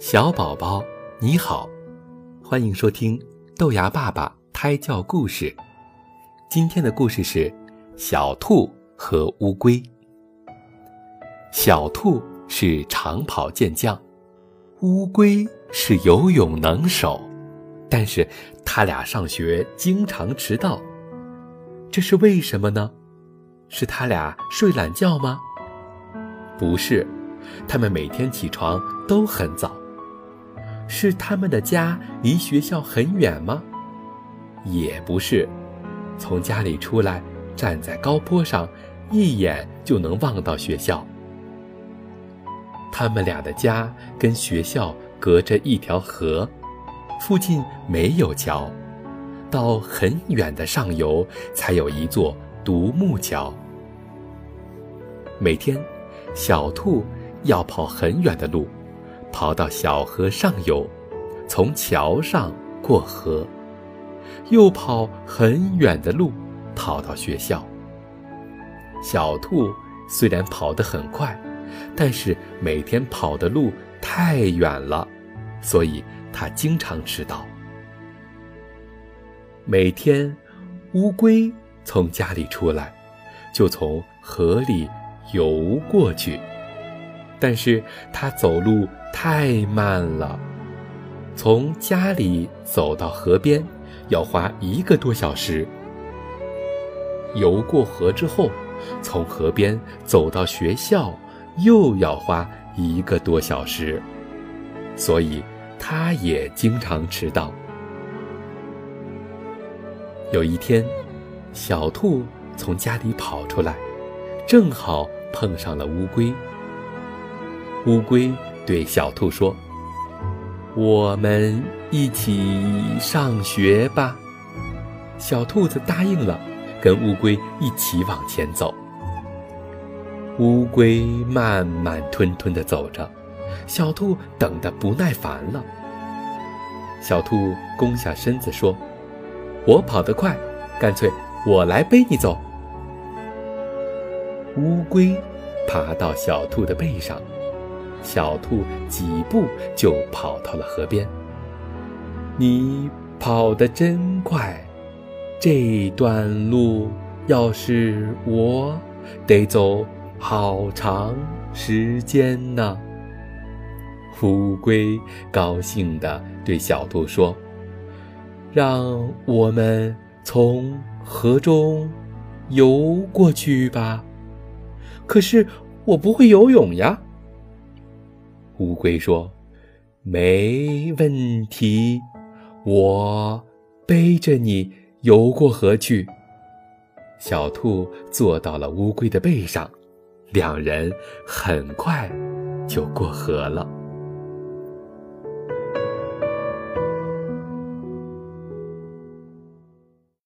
小宝宝，你好，欢迎收听豆芽爸爸胎教故事。今天的故事是小兔和乌龟。小兔是长跑健将，乌龟是游泳能手，但是他俩上学经常迟到，这是为什么呢？是他俩睡懒觉吗？不是，他们每天起床都很早。是他们的家离学校很远吗？也不是，从家里出来，站在高坡上，一眼就能望到学校。他们俩的家跟学校隔着一条河，附近没有桥，到很远的上游才有一座独木桥。每天，小兔要跑很远的路。跑到小河上游，从桥上过河，又跑很远的路，跑到学校。小兔虽然跑得很快，但是每天跑的路太远了，所以它经常迟到。每天，乌龟从家里出来，就从河里游过去，但是它走路。太慢了，从家里走到河边要花一个多小时。游过河之后，从河边走到学校又要花一个多小时，所以他也经常迟到。有一天，小兔从家里跑出来，正好碰上了乌龟。乌龟。对小兔说：“我们一起上学吧。”小兔子答应了，跟乌龟一起往前走。乌龟慢慢吞吞地走着，小兔等得不耐烦了。小兔弓下身子说：“我跑得快，干脆我来背你走。”乌龟爬到小兔的背上。小兔几步就跑到了河边。你跑得真快，这段路要是我，得走好长时间呢。乌龟高兴地对小兔说：“让我们从河中游过去吧。”可是我不会游泳呀。乌龟说：“没问题，我背着你游过河去。”小兔坐到了乌龟的背上，两人很快就过河了。